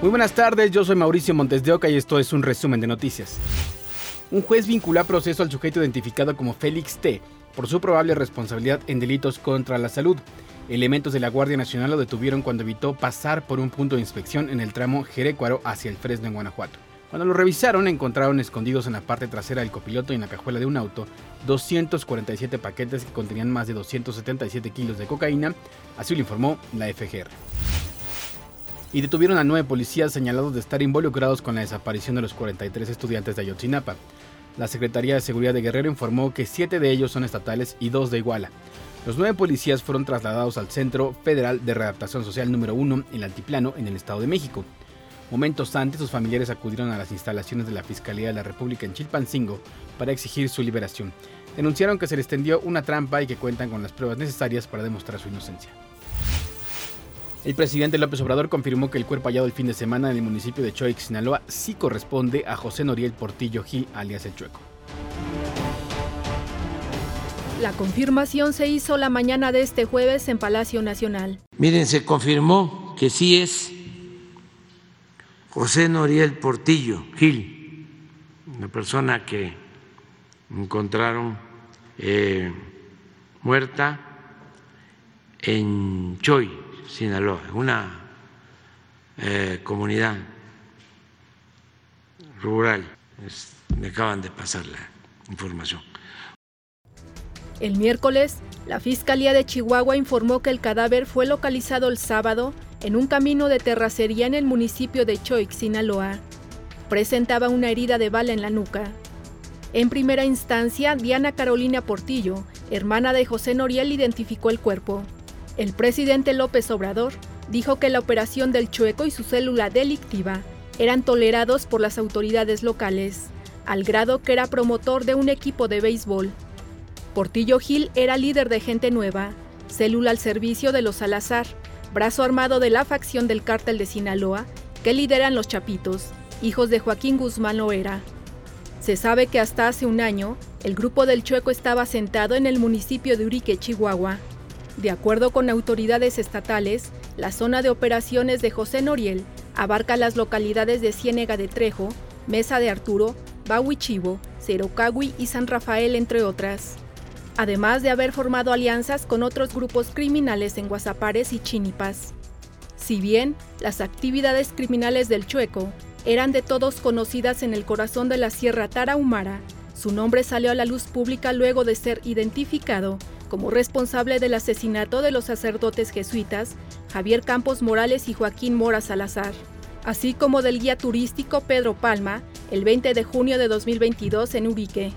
Muy buenas tardes, yo soy Mauricio Montes de Oca y esto es un resumen de noticias. Un juez vinculó a proceso al sujeto identificado como Félix T por su probable responsabilidad en delitos contra la salud. Elementos de la Guardia Nacional lo detuvieron cuando evitó pasar por un punto de inspección en el tramo Jerecuaro hacia el Fresno en Guanajuato. Cuando lo revisaron, encontraron escondidos en la parte trasera del copiloto y en la cajuela de un auto 247 paquetes que contenían más de 277 kilos de cocaína, así lo informó la FGR y detuvieron a nueve policías señalados de estar involucrados con la desaparición de los 43 estudiantes de Ayotzinapa. La Secretaría de Seguridad de Guerrero informó que siete de ellos son estatales y dos de Iguala. Los nueve policías fueron trasladados al Centro Federal de Readaptación Social número 1 en el Altiplano, en el Estado de México. Momentos antes, sus familiares acudieron a las instalaciones de la Fiscalía de la República en Chilpancingo para exigir su liberación. Denunciaron que se les tendió una trampa y que cuentan con las pruebas necesarias para demostrar su inocencia. El presidente López Obrador confirmó que el cuerpo hallado el fin de semana en el municipio de Choix, Sinaloa, sí corresponde a José Noriel Portillo Gil, alias El Chueco. La confirmación se hizo la mañana de este jueves en Palacio Nacional. Miren, se confirmó que sí es José Noriel Portillo Gil, una persona que encontraron eh, muerta en Choy, Sinaloa, una eh, comunidad rural. me acaban de pasar la información. El miércoles, la Fiscalía de Chihuahua informó que el cadáver fue localizado el sábado en un camino de terracería en el municipio de Choix, Sinaloa. Presentaba una herida de bala en la nuca. En primera instancia, Diana Carolina Portillo, hermana de José Noriel, identificó el cuerpo. El presidente López Obrador dijo que la operación del Chueco y su célula delictiva eran tolerados por las autoridades locales, al grado que era promotor de un equipo de béisbol. Portillo Gil era líder de Gente Nueva, célula al servicio de los Salazar, brazo armado de la facción del cártel de Sinaloa, que lideran los Chapitos, hijos de Joaquín Guzmán Loera. Se sabe que hasta hace un año, el grupo del Chueco estaba sentado en el municipio de Urique, Chihuahua, de acuerdo con autoridades estatales, la zona de operaciones de José Noriel abarca las localidades de Ciénega de Trejo, Mesa de Arturo, Bahuichivo, Cerocagui y San Rafael, entre otras. Además de haber formado alianzas con otros grupos criminales en Guasapares y Chinipas. Si bien las actividades criminales del Chueco eran de todos conocidas en el corazón de la Sierra Tarahumara, su nombre salió a la luz pública luego de ser identificado como responsable del asesinato de los sacerdotes jesuitas Javier Campos Morales y Joaquín Mora Salazar, así como del guía turístico Pedro Palma el 20 de junio de 2022 en Urique.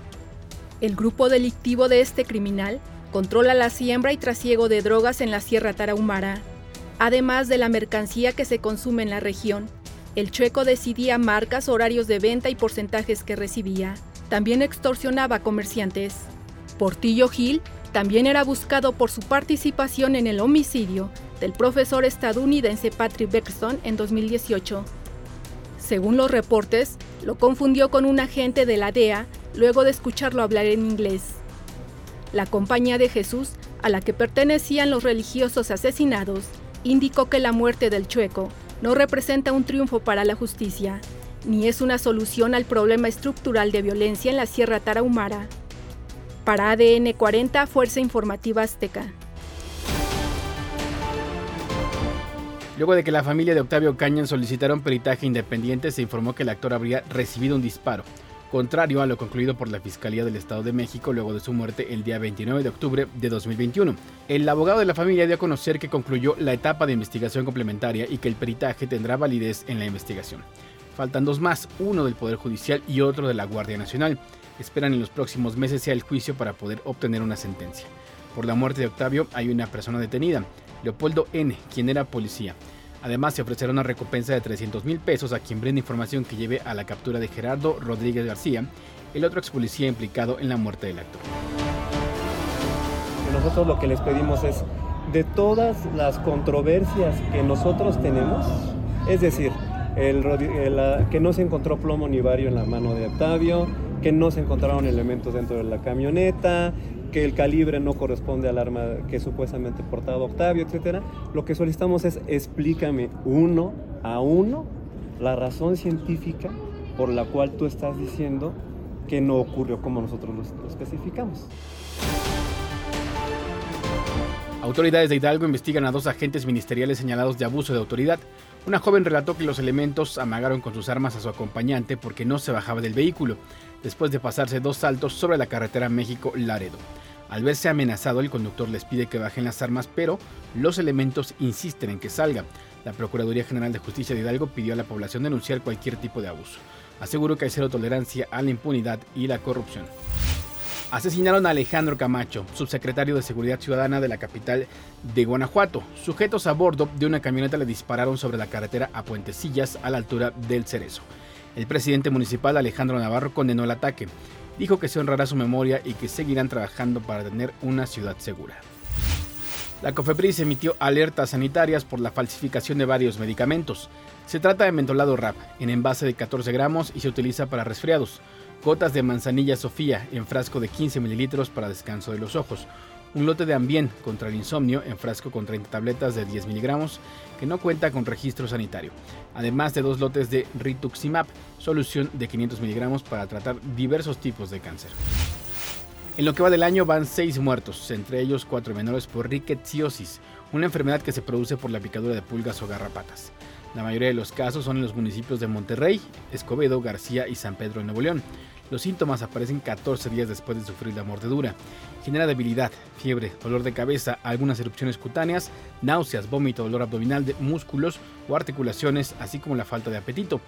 El grupo delictivo de este criminal controla la siembra y trasiego de drogas en la Sierra Tarahumara, además de la mercancía que se consume en la región. El chueco decidía marcas, horarios de venta y porcentajes que recibía. También extorsionaba comerciantes. Portillo Gil también era buscado por su participación en el homicidio del profesor estadounidense Patrick Beckstone en 2018. Según los reportes, lo confundió con un agente de la DEA luego de escucharlo hablar en inglés. La Compañía de Jesús, a la que pertenecían los religiosos asesinados, indicó que la muerte del chueco no representa un triunfo para la justicia, ni es una solución al problema estructural de violencia en la Sierra Tarahumara. Para ADN 40, Fuerza Informativa Azteca. Luego de que la familia de Octavio Cañan solicitaron peritaje independiente, se informó que el actor habría recibido un disparo, contrario a lo concluido por la Fiscalía del Estado de México luego de su muerte el día 29 de octubre de 2021. El abogado de la familia dio a conocer que concluyó la etapa de investigación complementaria y que el peritaje tendrá validez en la investigación. Faltan dos más, uno del Poder Judicial y otro de la Guardia Nacional esperan en los próximos meses sea el juicio para poder obtener una sentencia. Por la muerte de Octavio hay una persona detenida, Leopoldo N., quien era policía. Además, se ofrecerá una recompensa de 300 mil pesos a quien brinde información que lleve a la captura de Gerardo Rodríguez García, el otro ex policía implicado en la muerte del actor. Nosotros lo que les pedimos es, de todas las controversias que nosotros tenemos, es decir, el, que no se encontró plomo ni vario en la mano de Octavio, que no se encontraron elementos dentro de la camioneta, que el calibre no corresponde al arma que supuestamente portaba Octavio, etc. Lo que solicitamos es explícame uno a uno la razón científica por la cual tú estás diciendo que no ocurrió como nosotros lo, especificamos. Autoridades de Hidalgo investigan a dos agentes ministeriales señalados de abuso de autoridad. Una joven relató que los elementos amagaron con sus armas a su acompañante porque no se bajaba del vehículo, después de pasarse dos saltos sobre la carretera México-Laredo. Al verse amenazado, el conductor les pide que bajen las armas, pero los elementos insisten en que salga. La Procuraduría General de Justicia de Hidalgo pidió a la población denunciar cualquier tipo de abuso. Aseguró que hay cero tolerancia a la impunidad y la corrupción. Asesinaron a Alejandro Camacho, subsecretario de Seguridad Ciudadana de la capital de Guanajuato. Sujetos a bordo de una camioneta le dispararon sobre la carretera a Puentecillas a la altura del Cerezo. El presidente municipal Alejandro Navarro condenó el ataque. Dijo que se honrará su memoria y que seguirán trabajando para tener una ciudad segura. La COFEPRIS emitió alertas sanitarias por la falsificación de varios medicamentos. Se trata de mentolado RAP en envase de 14 gramos y se utiliza para resfriados gotas de manzanilla Sofía en frasco de 15 mililitros para descanso de los ojos, un lote de Ambien contra el insomnio en frasco con 30 tabletas de 10 miligramos que no cuenta con registro sanitario, además de dos lotes de Rituximab, solución de 500 miligramos para tratar diversos tipos de cáncer. En lo que va del año van 6 muertos, entre ellos 4 menores por rickettsiosis, una enfermedad que se produce por la picadura de pulgas o garrapatas. La mayoría de los casos son en los municipios de Monterrey, Escobedo, García y San Pedro de Nuevo León. Los síntomas aparecen 14 días después de sufrir la mordedura. Genera debilidad, fiebre, dolor de cabeza, algunas erupciones cutáneas, náuseas, vómito, dolor abdominal de músculos o articulaciones, así como la falta de apetito.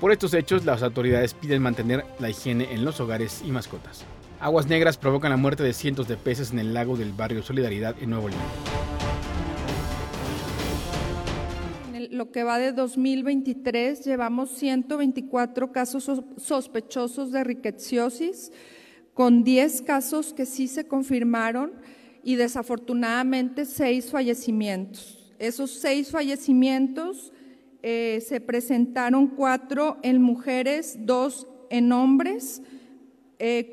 Por estos hechos, las autoridades piden mantener la higiene en los hogares y mascotas. Aguas negras provocan la muerte de cientos de peces en el lago del barrio Solidaridad en Nuevo León. Lo que va de 2023 llevamos 124 casos sospechosos de riqueciosis, con 10 casos que sí se confirmaron y desafortunadamente 6 fallecimientos. Esos 6 fallecimientos eh, se presentaron 4 en mujeres, 2 en hombres,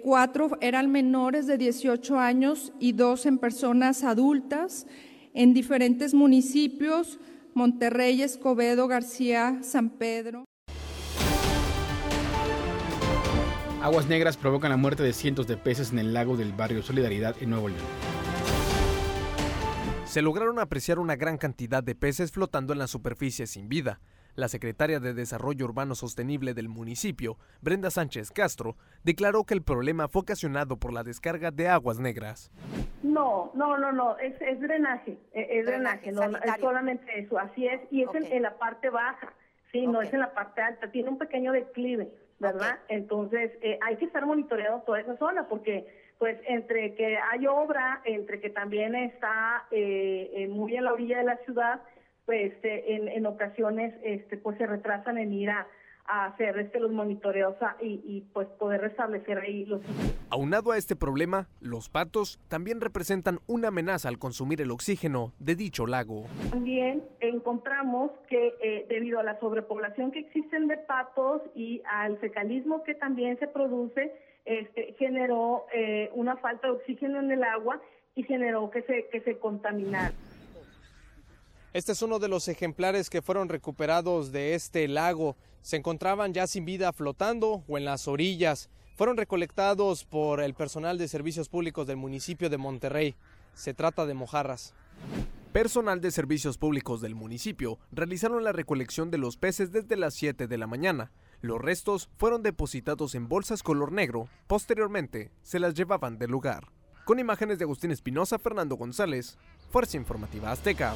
4 eh, eran menores de 18 años y 2 en personas adultas en diferentes municipios Monterrey, Escobedo, García, San Pedro. Aguas negras provocan la muerte de cientos de peces en el lago del barrio Solidaridad en Nuevo León. Se lograron apreciar una gran cantidad de peces flotando en la superficie sin vida. La secretaria de Desarrollo Urbano Sostenible del municipio, Brenda Sánchez Castro, declaró que el problema fue ocasionado por la descarga de aguas negras. No, no, no, no, es, drenaje, e, es, drenaje, no, es solamente eso, así es, y es en, la parte baja, sí, no es en la parte alta, tiene un pequeño declive, ¿verdad? Entonces, eh, hay que estar monitoreando toda esa zona porque pues entre que hay obra, entre que también está eh, muy en la orilla de la ciudad, pues este, en, en ocasiones este, pues se retrasan en ir a, hacer este, los monitoreos y, pues poder restablecer ahí los Aunado a este problema, los patos también representan una amenaza al consumir el oxígeno de dicho lago. También encontramos que eh, debido a la sobrepoblación que existen de patos y al fecalismo que también se produce, este, generó eh, una falta de oxígeno en el agua y generó que se, que se contaminara. Este es uno de los ejemplares que fueron recuperados de este lago. Se encontraban ya sin vida flotando o en las orillas. Fueron recolectados por el personal de servicios públicos del municipio de Monterrey. Se trata de mojarras. Personal de servicios públicos del municipio realizaron la recolección de los peces desde las 7 de la mañana. Los restos fueron depositados en bolsas color negro. Posteriormente, se las llevaban del lugar. Con imágenes de Agustín Espinosa, Fernando González, Fuerza Informativa Azteca.